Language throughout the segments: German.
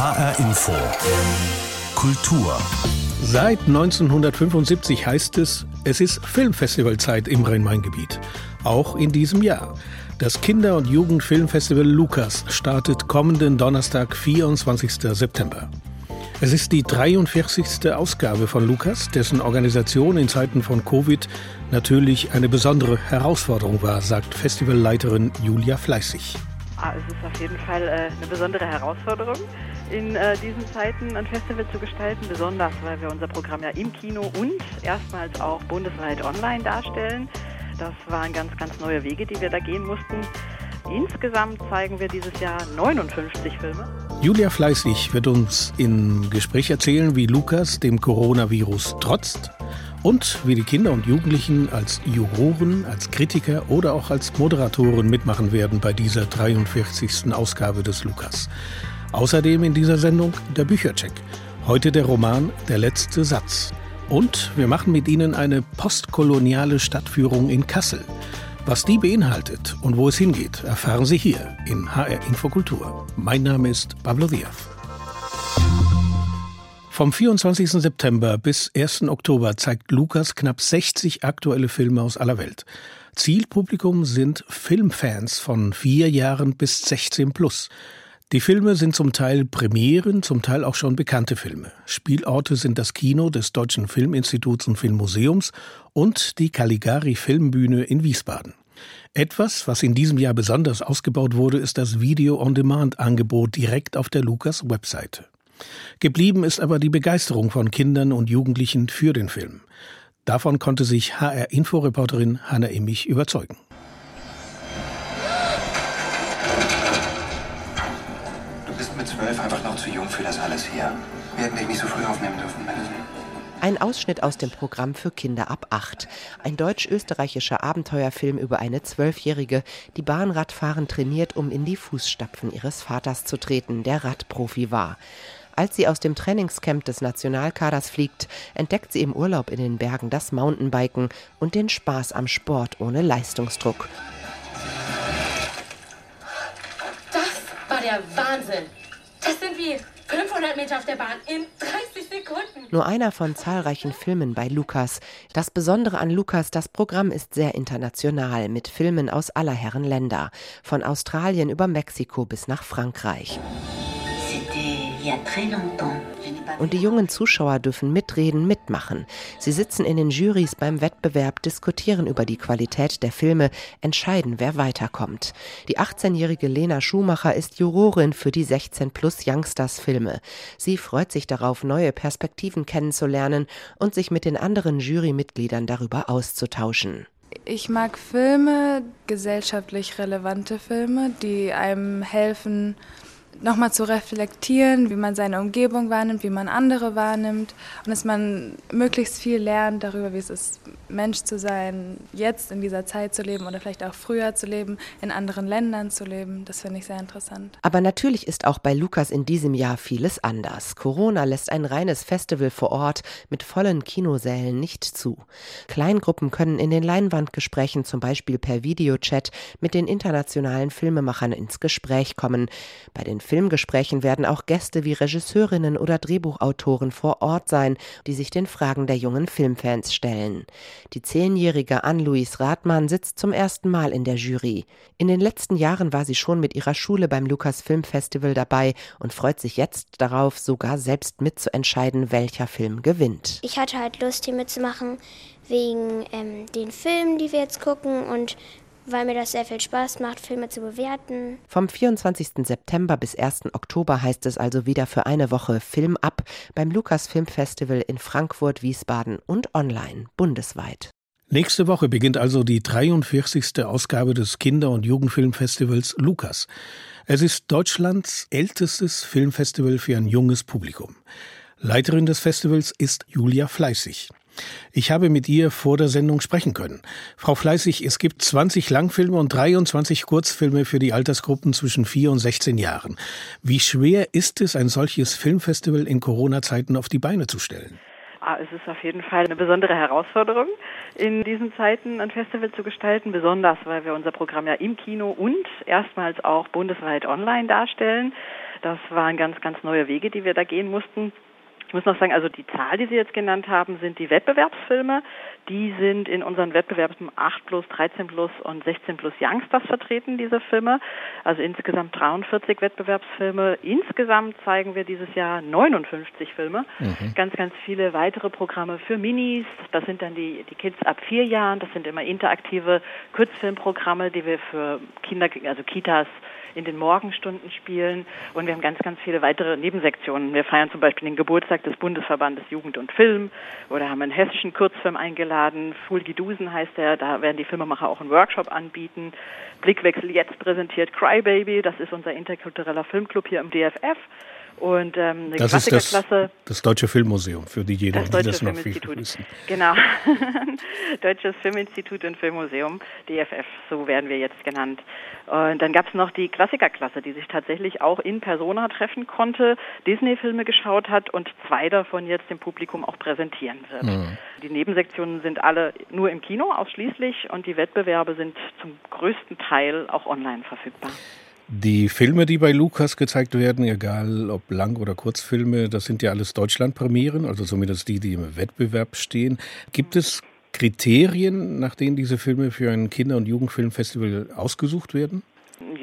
HR Info. Kultur. Seit 1975 heißt es, es ist Filmfestivalzeit im Rhein-Main-Gebiet. Auch in diesem Jahr. Das Kinder- und Jugendfilmfestival Lukas startet kommenden Donnerstag, 24. September. Es ist die 43. Ausgabe von Lukas, dessen Organisation in Zeiten von Covid natürlich eine besondere Herausforderung war, sagt Festivalleiterin Julia Fleißig. Ah, es ist auf jeden Fall äh, eine besondere Herausforderung, in äh, diesen Zeiten ein Festival zu gestalten, besonders weil wir unser Programm ja im Kino und erstmals auch bundesweit online darstellen. Das waren ganz, ganz neue Wege, die wir da gehen mussten. Insgesamt zeigen wir dieses Jahr 59 Filme. Julia Fleißig wird uns im Gespräch erzählen, wie Lukas dem Coronavirus trotzt und wie die Kinder und Jugendlichen als Juroren, als Kritiker oder auch als Moderatoren mitmachen werden bei dieser 43. Ausgabe des Lukas. Außerdem in dieser Sendung der Büchercheck. Heute der Roman Der letzte Satz. Und wir machen mit Ihnen eine postkoloniale Stadtführung in Kassel. Was die beinhaltet und wo es hingeht, erfahren Sie hier in HR Infokultur. Mein Name ist Pablo Diaz. Vom 24. September bis 1. Oktober zeigt Lukas knapp 60 aktuelle Filme aus aller Welt. Zielpublikum sind Filmfans von vier Jahren bis 16 plus. Die Filme sind zum Teil Premieren, zum Teil auch schon bekannte Filme. Spielorte sind das Kino des Deutschen Filminstituts und Filmmuseums und die Caligari Filmbühne in Wiesbaden. Etwas, was in diesem Jahr besonders ausgebaut wurde, ist das Video-on-Demand-Angebot direkt auf der Lukas-Webseite. Geblieben ist aber die Begeisterung von Kindern und Jugendlichen für den Film. Davon konnte sich HR-Inforeporterin Hanna Immich überzeugen. Du bist mit zwölf einfach noch zu jung für das alles hier. Wir hätten dich nicht so früh aufnehmen dürfen, Madison. Ein Ausschnitt aus dem Programm für Kinder ab acht. Ein deutsch-österreichischer Abenteuerfilm über eine Zwölfjährige, die Bahnradfahren trainiert, um in die Fußstapfen ihres Vaters zu treten, der Radprofi war. Als sie aus dem Trainingscamp des Nationalkaders fliegt, entdeckt sie im Urlaub in den Bergen das Mountainbiken und den Spaß am Sport ohne Leistungsdruck. Das war der Wahnsinn. Das sind wie 500 Meter auf der Bahn in 30 Sekunden. Nur einer von zahlreichen Filmen bei Lukas. Das Besondere an Lukas, das Programm ist sehr international mit Filmen aus aller Herren Länder. Von Australien über Mexiko bis nach Frankreich. Und die jungen Zuschauer dürfen mitreden, mitmachen. Sie sitzen in den Jurys beim Wettbewerb, diskutieren über die Qualität der Filme, entscheiden, wer weiterkommt. Die 18-jährige Lena Schumacher ist Jurorin für die 16 plus Youngsters Filme. Sie freut sich darauf, neue Perspektiven kennenzulernen und sich mit den anderen Jurymitgliedern darüber auszutauschen. Ich mag Filme, gesellschaftlich relevante Filme, die einem helfen, nochmal zu reflektieren, wie man seine Umgebung wahrnimmt, wie man andere wahrnimmt und dass man möglichst viel lernt darüber, wie es ist, Mensch zu sein, jetzt in dieser Zeit zu leben oder vielleicht auch früher zu leben, in anderen Ländern zu leben. Das finde ich sehr interessant. Aber natürlich ist auch bei Lukas in diesem Jahr vieles anders. Corona lässt ein reines Festival vor Ort mit vollen Kinosälen nicht zu. Kleingruppen können in den Leinwandgesprächen zum Beispiel per Videochat mit den internationalen Filmemachern ins Gespräch kommen. Bei den Filmgesprächen werden auch Gäste wie Regisseurinnen oder Drehbuchautoren vor Ort sein, die sich den Fragen der jungen Filmfans stellen. Die zehnjährige Ann-Louise Rathmann sitzt zum ersten Mal in der Jury. In den letzten Jahren war sie schon mit ihrer Schule beim Lukas Film Festival dabei und freut sich jetzt darauf, sogar selbst mitzuentscheiden, welcher Film gewinnt. Ich hatte halt Lust, hier mitzumachen wegen ähm, den Filmen, die wir jetzt gucken und weil mir das sehr viel Spaß macht, Filme zu bewerten. Vom 24. September bis 1. Oktober heißt es also wieder für eine Woche Film ab beim Lukas Film Festival in Frankfurt, Wiesbaden und online bundesweit. Nächste Woche beginnt also die 43. Ausgabe des Kinder- und Jugendfilmfestivals Lukas. Es ist Deutschlands ältestes Filmfestival für ein junges Publikum. Leiterin des Festivals ist Julia Fleißig. Ich habe mit ihr vor der Sendung sprechen können. Frau Fleißig, es gibt 20 Langfilme und 23 Kurzfilme für die Altersgruppen zwischen 4 und 16 Jahren. Wie schwer ist es, ein solches Filmfestival in Corona-Zeiten auf die Beine zu stellen? Ah, es ist auf jeden Fall eine besondere Herausforderung, in diesen Zeiten ein Festival zu gestalten, besonders weil wir unser Programm ja im Kino und erstmals auch bundesweit online darstellen. Das waren ganz, ganz neue Wege, die wir da gehen mussten. Ich muss noch sagen, also die Zahl, die Sie jetzt genannt haben, sind die Wettbewerbsfilme. Die sind in unseren Wettbewerben 8 plus, 13 plus und 16 plus Youngsters vertreten, diese Filme. Also insgesamt 43 Wettbewerbsfilme. Insgesamt zeigen wir dieses Jahr 59 Filme. Mhm. Ganz, ganz viele weitere Programme für Minis. Das sind dann die, die Kids ab vier Jahren. Das sind immer interaktive Kurzfilmprogramme, die wir für Kinder, also Kitas, in den Morgenstunden spielen. Und wir haben ganz, ganz viele weitere Nebensektionen. Wir feiern zum Beispiel den Geburtstag des Bundesverbandes Jugend und Film oder haben einen hessischen Kurzfilm eingeladen. Fulgidusen heißt der. Da werden die Filmemacher auch einen Workshop anbieten. Blickwechsel jetzt präsentiert Crybaby. Das ist unser interkultureller Filmclub hier im DFF. Und ähm, eine das ist das, das Deutsche Filmmuseum, für diejenigen, das die das noch wissen. Genau. Deutsches Filminstitut und Filmmuseum, DFF, so werden wir jetzt genannt. Und dann gab es noch die Klassikerklasse, die sich tatsächlich auch in Persona treffen konnte, Disney-Filme geschaut hat und zwei davon jetzt dem Publikum auch präsentieren wird. Mhm. Die Nebensektionen sind alle nur im Kino ausschließlich und die Wettbewerbe sind zum größten Teil auch online verfügbar. Die Filme, die bei Lukas gezeigt werden, egal ob Lang- oder Kurzfilme, das sind ja alles Deutschlandpremieren, also zumindest die, die im Wettbewerb stehen. Gibt es Kriterien, nach denen diese Filme für ein Kinder- und Jugendfilmfestival ausgesucht werden?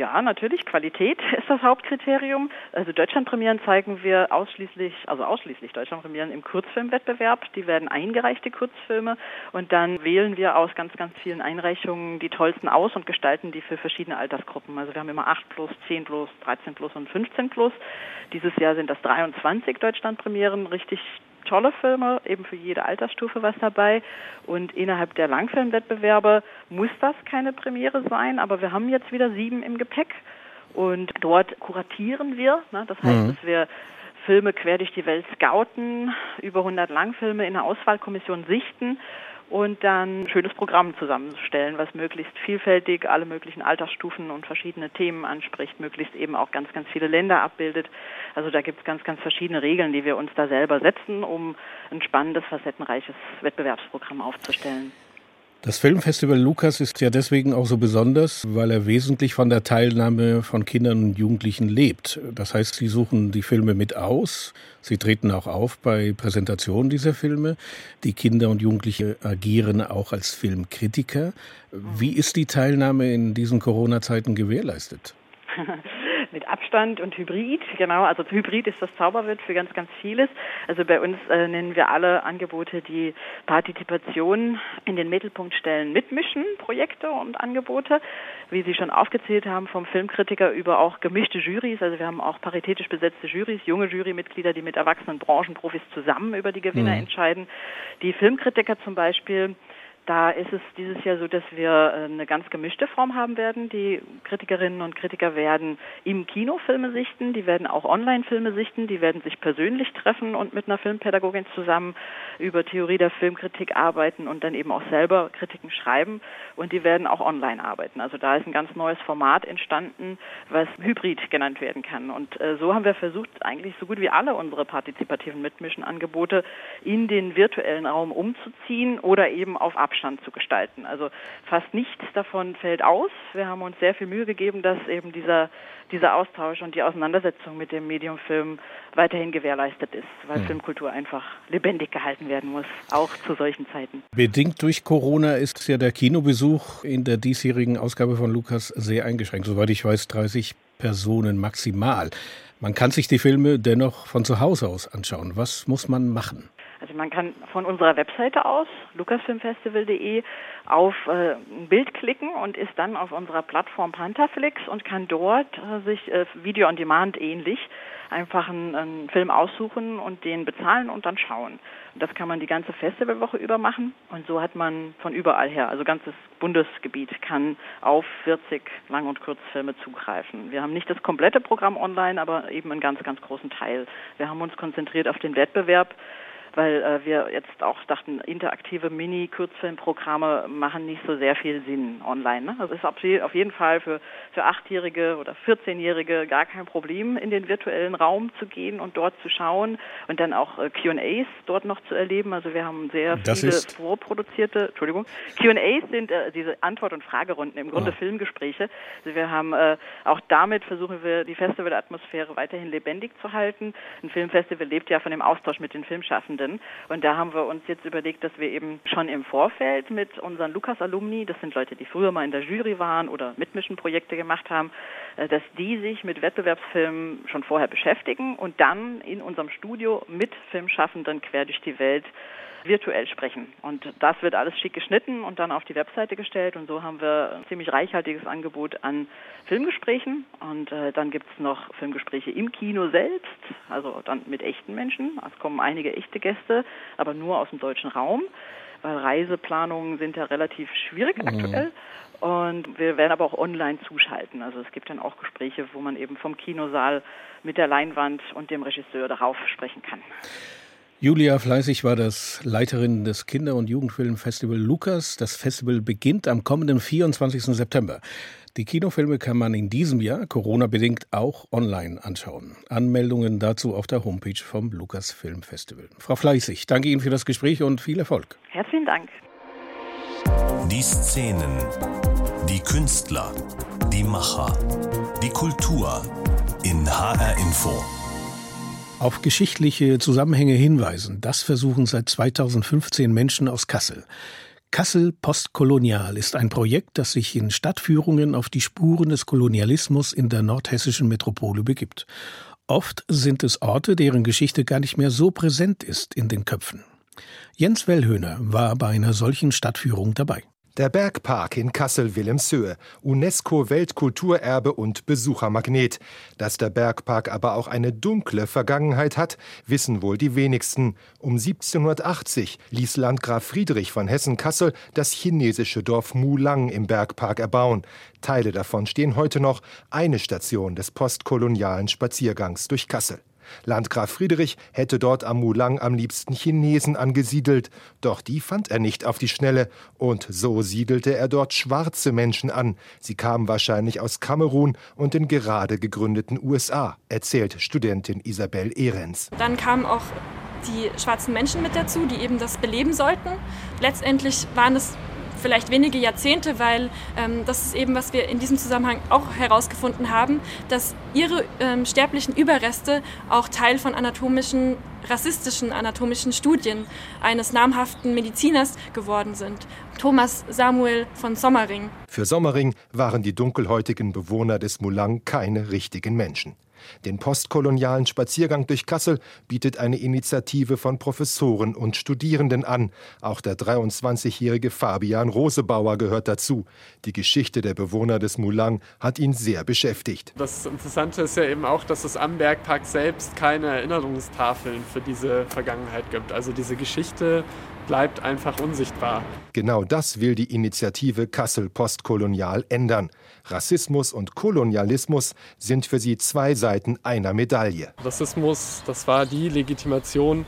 Ja, natürlich. Qualität ist das Hauptkriterium. Also Deutschlandpremieren zeigen wir ausschließlich, also ausschließlich Deutschlandpremieren im Kurzfilmwettbewerb. Die werden eingereichte Kurzfilme und dann wählen wir aus ganz, ganz vielen Einreichungen die tollsten aus und gestalten die für verschiedene Altersgruppen. Also wir haben immer 8 plus, 10 plus, 13 plus und 15 plus. Dieses Jahr sind das 23 Deutschlandpremieren, richtig tolle Filme, eben für jede Altersstufe was dabei. Und innerhalb der Langfilmwettbewerbe muss das keine Premiere sein, aber wir haben jetzt wieder sieben im Gepäck. Und dort kuratieren wir. Ne? Das heißt, mhm. dass wir Filme quer durch die Welt scouten, über 100 Langfilme in einer Auswahlkommission sichten und dann ein schönes Programm zusammenzustellen, was möglichst vielfältig alle möglichen Altersstufen und verschiedene Themen anspricht, möglichst eben auch ganz, ganz viele Länder abbildet. Also da gibt es ganz, ganz verschiedene Regeln, die wir uns da selber setzen, um ein spannendes, facettenreiches Wettbewerbsprogramm aufzustellen. Das Filmfestival Lukas ist ja deswegen auch so besonders, weil er wesentlich von der Teilnahme von Kindern und Jugendlichen lebt. Das heißt, sie suchen die Filme mit aus, sie treten auch auf bei Präsentationen dieser Filme. Die Kinder und Jugendliche agieren auch als Filmkritiker. Wie ist die Teilnahme in diesen Corona-Zeiten gewährleistet? mit Abstand und Hybrid. Genau, also Hybrid ist das Zauberwort für ganz, ganz vieles. Also bei uns äh, nennen wir alle Angebote, die Partizipation in den Mittelpunkt stellen, mitmischen, Projekte und Angebote. Wie Sie schon aufgezählt haben, vom Filmkritiker über auch gemischte Jurys. Also wir haben auch paritätisch besetzte Jurys, junge Jurymitglieder, die mit erwachsenen Branchenprofis zusammen über die Gewinner mhm. entscheiden. Die Filmkritiker zum Beispiel da ist es dieses Jahr so, dass wir äh, eine ganz gemischte Form haben werden. Die Kritikerinnen und Kritiker werden im Kino Filme sichten, die werden auch Online-Filme sichten, die werden sich persönlich treffen und mit einer Filmpädagogin zusammen über Theorie der Filmkritik arbeiten und dann eben auch selber Kritiken schreiben und die werden auch online arbeiten. Also da ist ein ganz neues Format entstanden, was Hybrid genannt werden kann. Und äh, so haben wir versucht, eigentlich so gut wie alle unsere partizipativen Mitmischen-Angebote in den virtuellen Raum umzuziehen oder eben auf Abstand Abstand zu gestalten. Also fast nichts davon fällt aus. Wir haben uns sehr viel Mühe gegeben, dass eben dieser, dieser Austausch und die Auseinandersetzung mit dem Mediumfilm weiterhin gewährleistet ist, weil hm. Filmkultur einfach lebendig gehalten werden muss, auch zu solchen Zeiten. Bedingt durch Corona ist ja der Kinobesuch in der diesjährigen Ausgabe von Lukas sehr eingeschränkt. Soweit ich weiß, 30 Personen maximal. Man kann sich die Filme dennoch von zu Hause aus anschauen. Was muss man machen? Also man kann von unserer Webseite aus, lukasfilmfestival.de, auf äh, ein Bild klicken und ist dann auf unserer Plattform Pantherflix und kann dort äh, sich äh, Video on Demand ähnlich einfach einen, einen, Film aussuchen und den bezahlen und dann schauen. Und das kann man die ganze Festivalwoche über machen und so hat man von überall her, also ganzes Bundesgebiet kann auf 40 Lang- und Kurzfilme zugreifen. Wir haben nicht das komplette Programm online, aber eben einen ganz, ganz großen Teil. Wir haben uns konzentriert auf den Wettbewerb, weil äh, wir jetzt auch dachten, interaktive Mini-Kurzfilmprogramme machen nicht so sehr viel Sinn online. Ne? Es ist auf jeden Fall für, für Achtjährige oder 14-Jährige gar kein Problem, in den virtuellen Raum zu gehen und dort zu schauen und dann auch äh, Q&As dort noch zu erleben. Also wir haben sehr das viele vorproduzierte, Entschuldigung, Q&As sind äh, diese Antwort- und Fragerunden, im Grunde Ah. Filmgespräche. Also wir haben äh, auch damit versuchen wir die Festivalatmosphäre weiterhin lebendig zu halten. Ein Filmfestival lebt ja von dem Austausch mit den Filmschaffenden und da haben wir uns jetzt überlegt, dass wir eben schon im Vorfeld mit unseren Lukas-Alumni, das sind Leute, die früher mal in der Jury waren oder Mitmischen-Projekte gemacht haben, äh, dass die sich mit Wettbewerbsfilmen schon vorher beschäftigen und dann in unserem Studio mit Filmschaffenden quer durch die Welt virtuell sprechen. Und das wird alles schick geschnitten und dann auf die Webseite gestellt. Und so haben wir ein ziemlich reichhaltiges Angebot an Filmgesprächen. Und äh, dann gibt es noch Filmgespräche im Kino selbst, also dann mit echten Menschen. Es kommen einige echte Gäste, aber nur aus dem deutschen Raum, weil Reiseplanungen sind ja relativ schwierig aktuell. Und wir werden aber auch online zuschalten. Also es gibt dann auch Gespräche, wo man eben vom Kinosaal mit der Leinwand und dem Regisseur darauf sprechen kann. Julia Fleißig war das Leiterin des Kinder- und Jugendfilmfestival Lukas. Das Festival beginnt am kommenden 24. September. Die Kinofilme kann man in diesem Jahr, Corona-bedingt, auch online anschauen. Anmeldungen dazu auf der Homepage vom Lukas Film Festival. Frau Fleißig, danke Ihnen für das Gespräch und viel Erfolg. Herzlichen Dank. Die Szenen, die Künstler, die Macher, die Kultur in HR Info. Auf geschichtliche Zusammenhänge hinweisen, das versuchen seit 2015 Menschen aus Kassel. Kassel Postkolonial ist ein Projekt, das sich in Stadtführungen auf die Spuren des Kolonialismus in der nordhessischen Metropole begibt. Oft sind es Orte, deren Geschichte gar nicht mehr so präsent ist in den Köpfen. Jens Wellhöhner war bei einer solchen Stadtführung dabei. Der Bergpark in Kassel-Wilhelmshöhe, UNESCO-Weltkulturerbe und Besuchermagnet. Dass der Bergpark aber auch eine dunkle Vergangenheit hat, wissen wohl die wenigsten. Um 1780 ließ Landgraf Friedrich von Hessen-Kassel das chinesische Dorf Mulang im Bergpark erbauen. Teile davon stehen heute noch, eine Station des postkolonialen Spaziergangs durch Kassel. Landgraf Friedrich hätte dort am Mulang am liebsten Chinesen angesiedelt, doch die fand er nicht auf die Schnelle, und so siedelte er dort schwarze Menschen an. Sie kamen wahrscheinlich aus Kamerun und den gerade gegründeten USA, erzählt Studentin Isabel Ehrens. Dann kamen auch die schwarzen Menschen mit dazu, die eben das beleben sollten. Letztendlich waren es vielleicht wenige Jahrzehnte, weil ähm, das ist eben, was wir in diesem Zusammenhang auch herausgefunden haben, dass ihre ähm, sterblichen Überreste auch Teil von anatomischen, rassistischen anatomischen Studien eines namhaften Mediziners geworden sind. Thomas Samuel von Sommering. Für Sommering waren die dunkelhäutigen Bewohner des Mulang keine richtigen Menschen. Den postkolonialen Spaziergang durch Kassel bietet eine Initiative von Professoren und Studierenden an. Auch der 23-jährige Fabian Rosebauer gehört dazu. Die Geschichte der Bewohner des Mulang hat ihn sehr beschäftigt. Das Interessante ist ja eben auch, dass es am Bergpark selbst keine Erinnerungstafeln für diese Vergangenheit gibt. Also diese Geschichte bleibt einfach unsichtbar. Genau das will die Initiative Kassel Postkolonial ändern. Rassismus und Kolonialismus sind für sie zwei Seiten einer Medaille. Rassismus, das war die Legitimation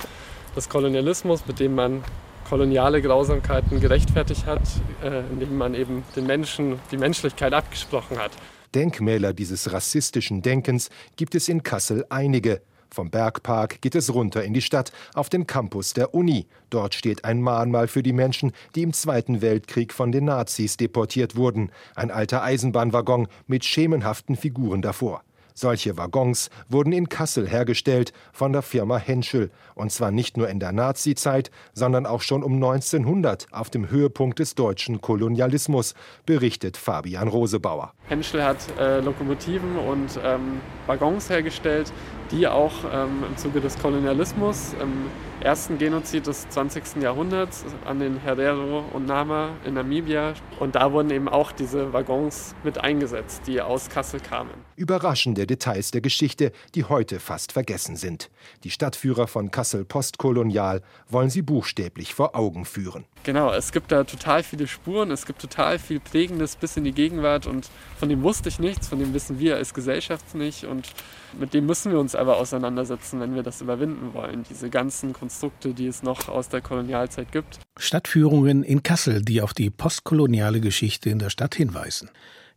des Kolonialismus, mit dem man koloniale Grausamkeiten gerechtfertigt hat, äh, indem man eben den Menschen die Menschlichkeit abgesprochen hat. Denkmäler dieses rassistischen Denkens gibt es in Kassel einige. Vom Bergpark geht es runter in die Stadt auf den Campus der Uni. Dort steht ein Mahnmal für die Menschen, die im Zweiten Weltkrieg von den Nazis deportiert wurden. Ein alter Eisenbahnwaggon mit schemenhaften Figuren davor. Solche Waggons wurden in Kassel hergestellt von der Firma Henschel. Und zwar nicht nur in der Nazizeit, sondern auch schon um 1900 auf dem Höhepunkt des deutschen Kolonialismus, berichtet Fabian Rosebauer. Henschel hat äh, Lokomotiven und ähm, Waggons hergestellt, die auch ähm, im Zuge des Kolonialismus, im ersten Genozid des 20. Jahrhunderts an den Herero und Nama in Namibia. Und da wurden eben auch diese Waggons mit eingesetzt, die aus Kassel kamen. Überraschende Details der Geschichte, die heute fast vergessen sind. Die Stadtführer von Kassel Postkolonial wollen sie buchstäblich vor Augen führen. Genau, es gibt da total viele Spuren, es gibt total viel Prägendes bis in die Gegenwart und von dem wusste ich nichts, von dem wissen wir als Gesellschaft nicht und mit dem müssen wir uns aber auseinandersetzen, wenn wir das überwinden wollen. Diese ganzen Konstrukte, die es noch aus der Kolonialzeit gibt. Stadtführungen in Kassel, die auf die postkoloniale Geschichte in der Stadt hinweisen.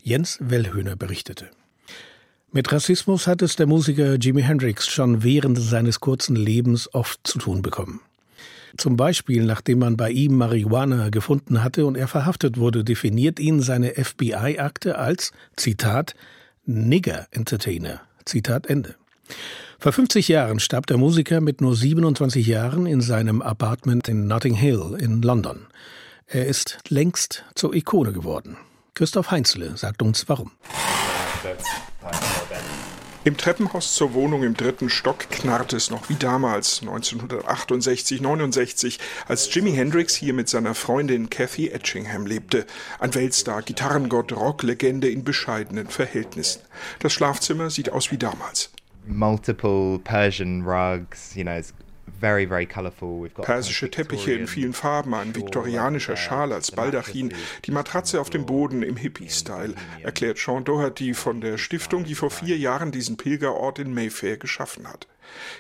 Jens Wellhöhner berichtete. Mit Rassismus hat es der Musiker Jimi Hendrix schon während seines kurzen Lebens oft zu tun bekommen. Zum Beispiel, nachdem man bei ihm Marihuana gefunden hatte und er verhaftet wurde, definiert ihn seine FBI-Akte als, Zitat, Nigger Entertainer. Zitat Ende. Vor 50 Jahren starb der Musiker mit nur 27 Jahren in seinem Apartment in Notting Hill in London. Er ist längst zur Ikone geworden. Christoph Heinzle sagt uns warum. Im Treppenhaus zur Wohnung im dritten Stock knarrte es noch wie damals, 1968, 69, als Jimi Hendrix hier mit seiner Freundin Kathy Etchingham lebte. Ein Weltstar, Gitarrengott, Rocklegende in bescheidenen Verhältnissen. Das Schlafzimmer sieht aus wie damals. Multiple Persian rugs, you know, Persische Teppiche in vielen Farben, ein viktorianischer Schal als Baldachin, die Matratze auf dem Boden im Hippie-Style, erklärt Sean Doherty von der Stiftung, die vor vier Jahren diesen Pilgerort in Mayfair geschaffen hat.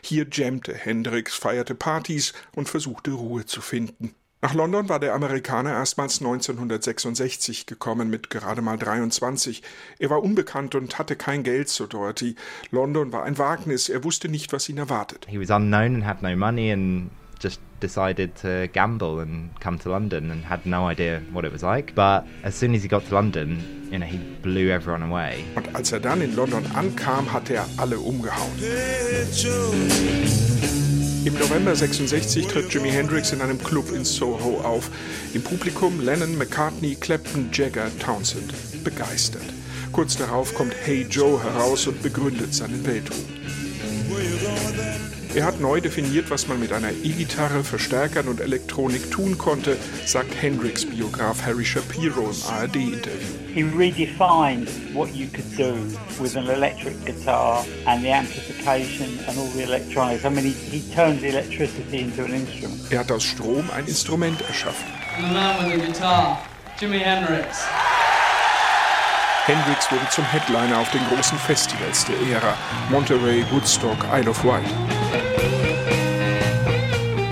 Hier jammte Hendrix, feierte Partys und versuchte Ruhe zu finden. Nach London war der Amerikaner erstmals 1966 gekommen mit gerade mal 23. Er war unbekannt und hatte kein Geld, so Doherty. London war ein Wagnis, er wusste nicht, was ihn erwartet. He was unknown and had no money and just decided to gamble and come to London and had no idea what it was like. But as soon as he got to London, you know, he blew everyone away. Und als er dann in London ankam, hatte er alle umgehauen. Im November 66 tritt Jimi Hendrix in einem Club in Soho auf. Im Publikum Lennon, McCartney, Clapton, Jagger, Townsend. Begeistert. Kurz darauf kommt Hey Joe heraus und begründet seinen Weltruhm. Er hat neu definiert, was man mit einer E-Gitarre, Verstärkern und Elektronik tun konnte, sagt Hendrix Biograf Harry Shapiro im ARD-Interview. He redefined what you could do with an electric guitar and the amplification and all the electronics. I mean, he, he turned the electricity into an instrument. Er hat aus Strom ein Instrument erschaffen. The man with the guitar, Jimi Hendrix. Hendrix wurde zum Headliner auf den großen Festivals der Ära: Monterey, Woodstock, Isle of Wight.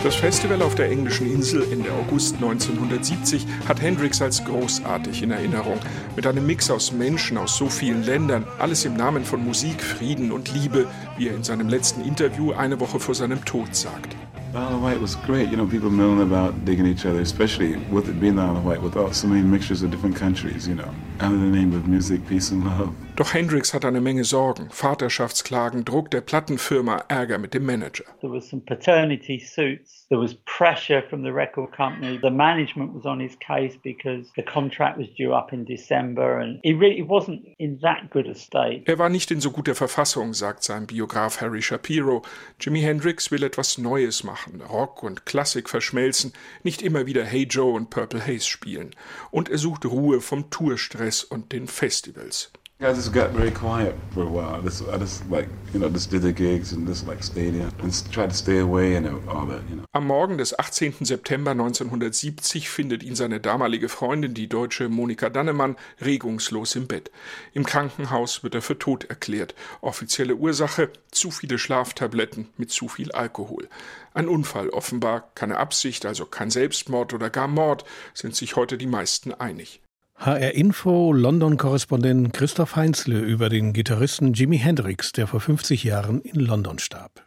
Das Festival auf der englischen Insel Ende August 1970 hat Hendrix als großartig in Erinnerung. Mit einem Mix aus Menschen aus so vielen Ländern, alles im Namen von Musik, Frieden und Liebe, wie er in seinem letzten Interview eine Woche vor seinem Tod sagt. Isle of Wight was great, you know, people knowing about digging each other, especially with it being the Isle of Wight, with all, so many mixtures of different countries, you know, under the name of music, peace and love. Doch Hendrix hat eine Menge Sorgen, Vaterschaftsklagen, Druck der Plattenfirma, Ärger mit dem Manager. There was some paternity suits. There was pressure from the record company. The management was on his case because the contract was due up in December and he really wasn't in that good a state. Er war nicht in so guter Verfassung, sagt sein Biograf Harry Shapiro. Jimi Hendrix will etwas Neues machen, Rock und Klassik verschmelzen, nicht immer wieder Hey Joe und Purple Haze spielen. Und er sucht Ruhe vom Tourstress und den Festivals. I just got very quiet for a while. I just, I just like, you know, just did the gigs and just like stayed in and tried to stay away and all that, you know. Am Morgen des 18. September 1970 findet ihn seine damalige Freundin, die deutsche Monika Dannemann, regungslos im Bett. Im Krankenhaus wird er für tot erklärt. Offizielle Ursache: zu viele Schlaftabletten mit zu viel Alkohol. Ein Unfall offenbar, keine Absicht, also kein Selbstmord oder gar Mord, sind sich heute die meisten einig. HR Info London-Korrespondent Christoph Heinzle über den Gitarristen Jimi Hendrix, der vor 50 Jahren in London starb.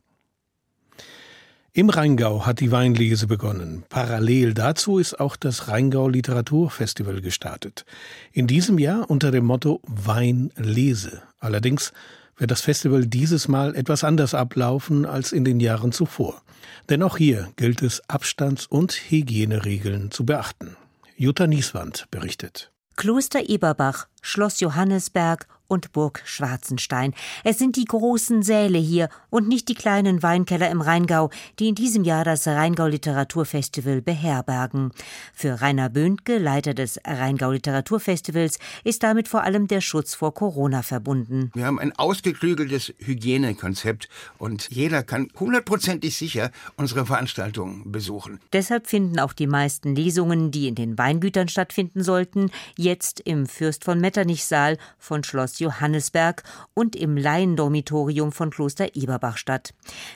Im Rheingau hat die Weinlese begonnen. Parallel dazu ist auch das Rheingau Literaturfestival gestartet. In diesem Jahr unter dem Motto Weinlese. Allerdings wird das Festival dieses Mal etwas anders ablaufen als in den Jahren zuvor. Denn auch hier gilt es, Abstands- und Hygieneregeln zu beachten. Jutta Nieswand berichtet. Kloster Eberbach, Schloss Johannesberg und Burg Schwarzenstein. Es sind die großen Säle hier und nicht die kleinen Weinkeller im Rheingau, die in diesem Jahr das Rheingau Literaturfestival beherbergen. Für Rainer Böhnke, Leiter des Rheingau Literaturfestivals, ist damit vor allem der Schutz vor Corona verbunden. Wir haben ein ausgeklügeltes Hygienekonzept und jeder kann hundertprozentig sicher unsere Veranstaltungen besuchen. Deshalb finden auch die meisten Lesungen, die in den Weingütern stattfinden sollten, jetzt im Fürst von Metz Metternichsaal von Schloss Johannesberg und im Laiendormitorium von Kloster Eberbach statt.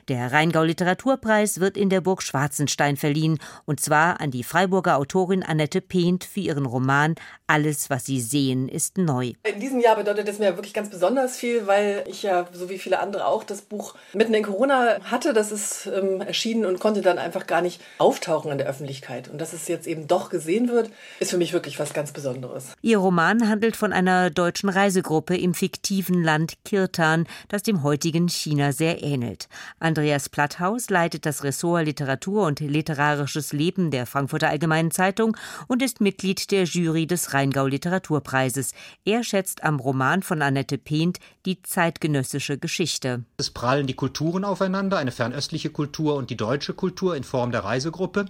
Der Rheingau Literaturpreis wird in der Burg Schwarzenstein verliehen, und zwar an die Freiburger Autorin Annette Pehnt für ihren Roman Alles, was Sie sehen, ist neu. In diesem Jahr bedeutet es mir wirklich ganz besonders viel, weil ich ja, so wie viele andere auch, das Buch mitten in Corona hatte. Das ist ähm, erschienen und konnte dann einfach gar nicht auftauchen in der Öffentlichkeit. Und dass es jetzt eben doch gesehen wird, ist für mich wirklich was ganz Besonderes. Ihr Roman handelt von einer deutschen Reisegruppe im fiktiven Land Kirtan, das dem heutigen China sehr ähnelt. Andreas Platthaus leitet das Ressort Literatur und literarisches Leben der Frankfurter Allgemeinen Zeitung und ist Mitglied der Jury des Rheingau Literaturpreises. Er schätzt am Roman von Annette Pehnt die zeitgenössische Geschichte. Es prallen die Kulturen aufeinander, eine fernöstliche Kultur und die deutsche Kultur in Form der Reisegruppe.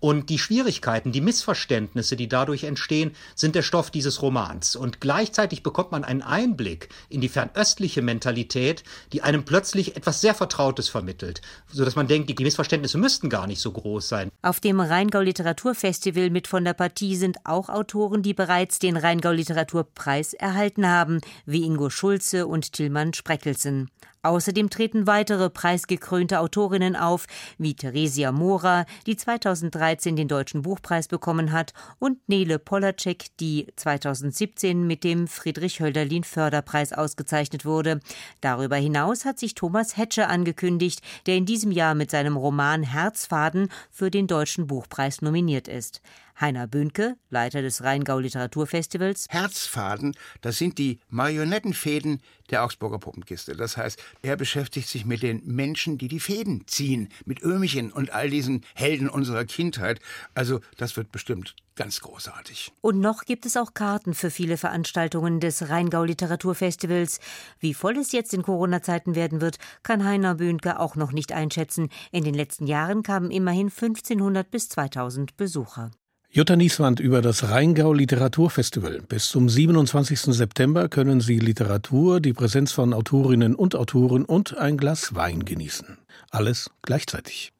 Und die Schwierigkeiten, die Missverständnisse, die dadurch entstehen, sind der Stoff dieses Romans. Und gleichzeitig bekommt man einen Einblick in die fernöstliche Mentalität, die einem plötzlich etwas sehr Vertrautes vermittelt, sodass man denkt, die Missverständnisse müssten gar nicht so groß sein. Auf dem Rheingau Literaturfestival mit von der Partie sind auch Autoren, die bereits den Rheingau Literaturpreis erhalten haben, wie Ingo Schulze und Tillmann Spreckelsen. Außerdem treten weitere preisgekrönte Autorinnen auf, wie Theresia Mora, die 2013 den Deutschen Buchpreis bekommen hat, und Nele Polacek, die 2017 mit dem Friedrich Hölderlin Förderpreis ausgezeichnet wurde. Darüber hinaus hat sich Thomas Hetsche angekündigt, der in diesem Jahr mit seinem Roman Herzfaden für den Deutschen Buchpreis nominiert ist. Heiner Bönke, Leiter des Rheingau Literaturfestivals. Herzfaden, das sind die Marionettenfäden der Augsburger Puppenkiste. Das heißt, er beschäftigt sich mit den Menschen, die die Fäden ziehen, mit Öhmchen und all diesen Helden unserer Kindheit. Also, das wird bestimmt ganz großartig. Und noch gibt es auch Karten für viele Veranstaltungen des Rheingau Literaturfestivals. Wie voll es jetzt in Corona-Zeiten werden wird, kann Heiner Böhnke auch noch nicht einschätzen. In den letzten Jahren kamen immerhin 1500 bis 2000 Besucher. Jutta Nieswand über das Rheingau Literaturfestival. Bis zum 27. September können Sie Literatur, die Präsenz von Autorinnen und Autoren und ein Glas Wein genießen. Alles gleichzeitig.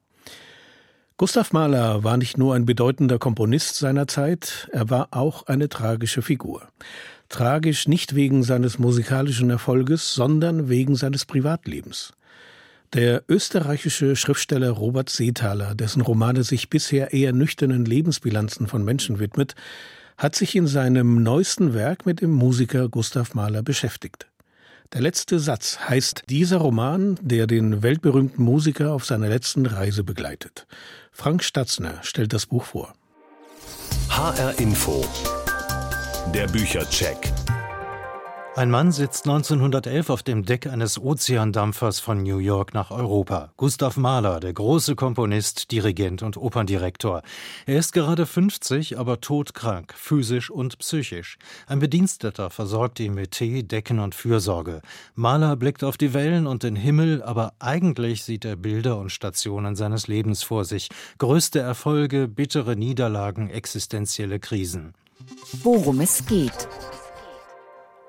Gustav Mahler war nicht nur ein bedeutender Komponist seiner Zeit, er war auch eine tragische Figur. Tragisch nicht wegen seines musikalischen Erfolges, sondern wegen seines Privatlebens. Der österreichische Schriftsteller Robert Seethaler, dessen Romane sich bisher eher nüchternen Lebensbilanzen von Menschen widmet, hat sich in seinem neuesten Werk mit dem Musiker Gustav Mahler beschäftigt. Der letzte Satz heißt dieser Roman, der den weltberühmten Musiker auf seiner letzten Reise begleitet. Frank Statzner stellt das Buch vor. HR Info. Der Büchercheck. Ein Mann sitzt 1911 auf dem Deck eines Ozeandampfers von New York nach Europa. Gustav Mahler, der große Komponist, Dirigent und Operndirektor. Er ist gerade 50, aber todkrank, physisch und psychisch. Ein Bediensteter versorgt ihn mit Tee, Decken und Fürsorge. Mahler blickt auf die Wellen und den Himmel, aber eigentlich sieht er Bilder und Stationen seines Lebens vor sich. Größte Erfolge, bittere Niederlagen, existenzielle Krisen. Worum es geht.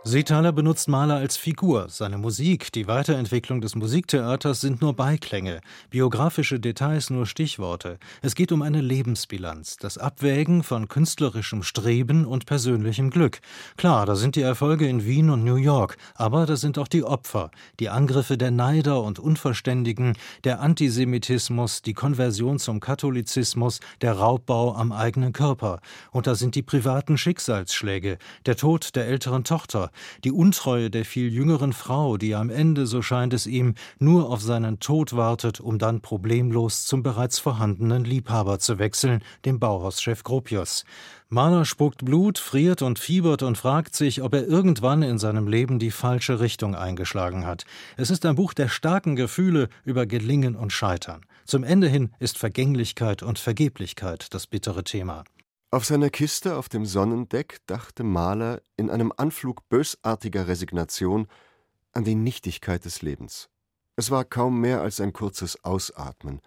Seethaler benutzt Mahler als Figur. Seine Musik, die Weiterentwicklung des Musiktheaters sind nur Beiklänge, biografische Details nur Stichworte. Es geht um eine Lebensbilanz, das Abwägen von künstlerischem Streben und persönlichem Glück. Klar, da sind die Erfolge in Wien und New York, aber da sind auch die Opfer, die Angriffe der Neider und Unverständigen, der Antisemitismus, die Konversion zum Katholizismus, der Raubbau am eigenen Körper. Und da sind die privaten Schicksalsschläge, der Tod der älteren Tochter, die Untreue der viel jüngeren Frau, die am Ende, so scheint es ihm, nur auf seinen Tod wartet, um dann problemlos zum bereits vorhandenen Liebhaber zu wechseln, dem Bauhauschef Gropius. Mahler spuckt Blut, friert und fiebert und fragt sich, ob er irgendwann in seinem Leben die falsche Richtung eingeschlagen hat. Es ist ein Buch der starken Gefühle über Gelingen und Scheitern. Zum Ende hin ist Vergänglichkeit und Vergeblichkeit das bittere Thema. Auf seiner Kiste auf dem Sonnendeck dachte Mahler in einem Anflug bösartiger Resignation an die Nichtigkeit des Lebens. Es war kaum mehr als ein kurzes Ausatmen,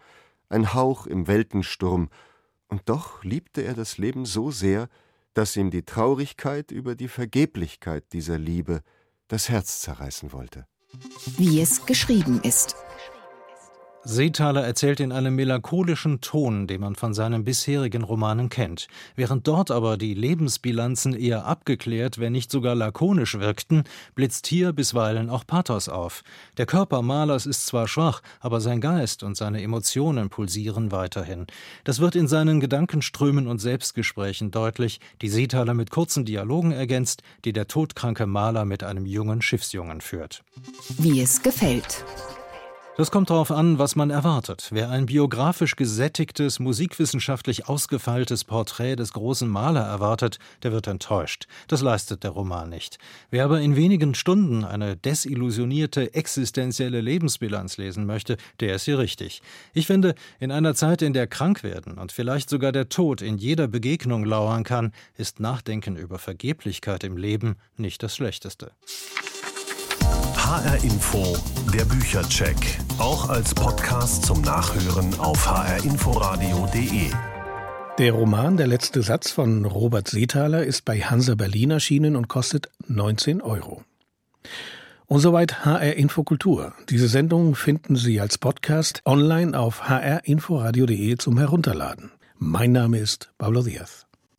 ein Hauch im Weltensturm, und doch liebte er das Leben so sehr, dass ihm die Traurigkeit über die Vergeblichkeit dieser Liebe das Herz zerreißen wollte. Wie es geschrieben ist. Seethaler erzählt in einem melancholischen Ton, den man von seinen bisherigen Romanen kennt. Während dort aber die Lebensbilanzen eher abgeklärt, wenn nicht sogar lakonisch wirkten, blitzt hier bisweilen auch Pathos auf. Der Körper Malers ist zwar schwach, aber sein Geist und seine Emotionen pulsieren weiterhin. Das wird in seinen Gedankenströmen und Selbstgesprächen deutlich, die Seethaler mit kurzen Dialogen ergänzt, die der todkranke Maler mit einem jungen Schiffsjungen führt. Wie es gefällt. Das kommt darauf an, was man erwartet. Wer ein biografisch gesättigtes, musikwissenschaftlich ausgefeiltes Porträt des großen Maler erwartet, der wird enttäuscht. Das leistet der Roman nicht. Wer aber in wenigen Stunden eine desillusionierte, existenzielle Lebensbilanz lesen möchte, der ist hier richtig. Ich finde, in einer Zeit, in der Krankwerden und vielleicht sogar der Tod in jeder Begegnung lauern kann, ist Nachdenken über Vergeblichkeit im Leben nicht das Schlechteste. HR Info, der Büchercheck. Auch als Podcast zum Nachhören auf hrinforadio.de. Der Roman Der letzte Satz von Robert Seethaler ist bei Hansa Berlin erschienen und kostet 19 Euro. Und soweit HR Infokultur. Diese Sendung finden Sie als Podcast online auf hrinforadio.de zum Herunterladen. Mein Name ist Pablo Diaz.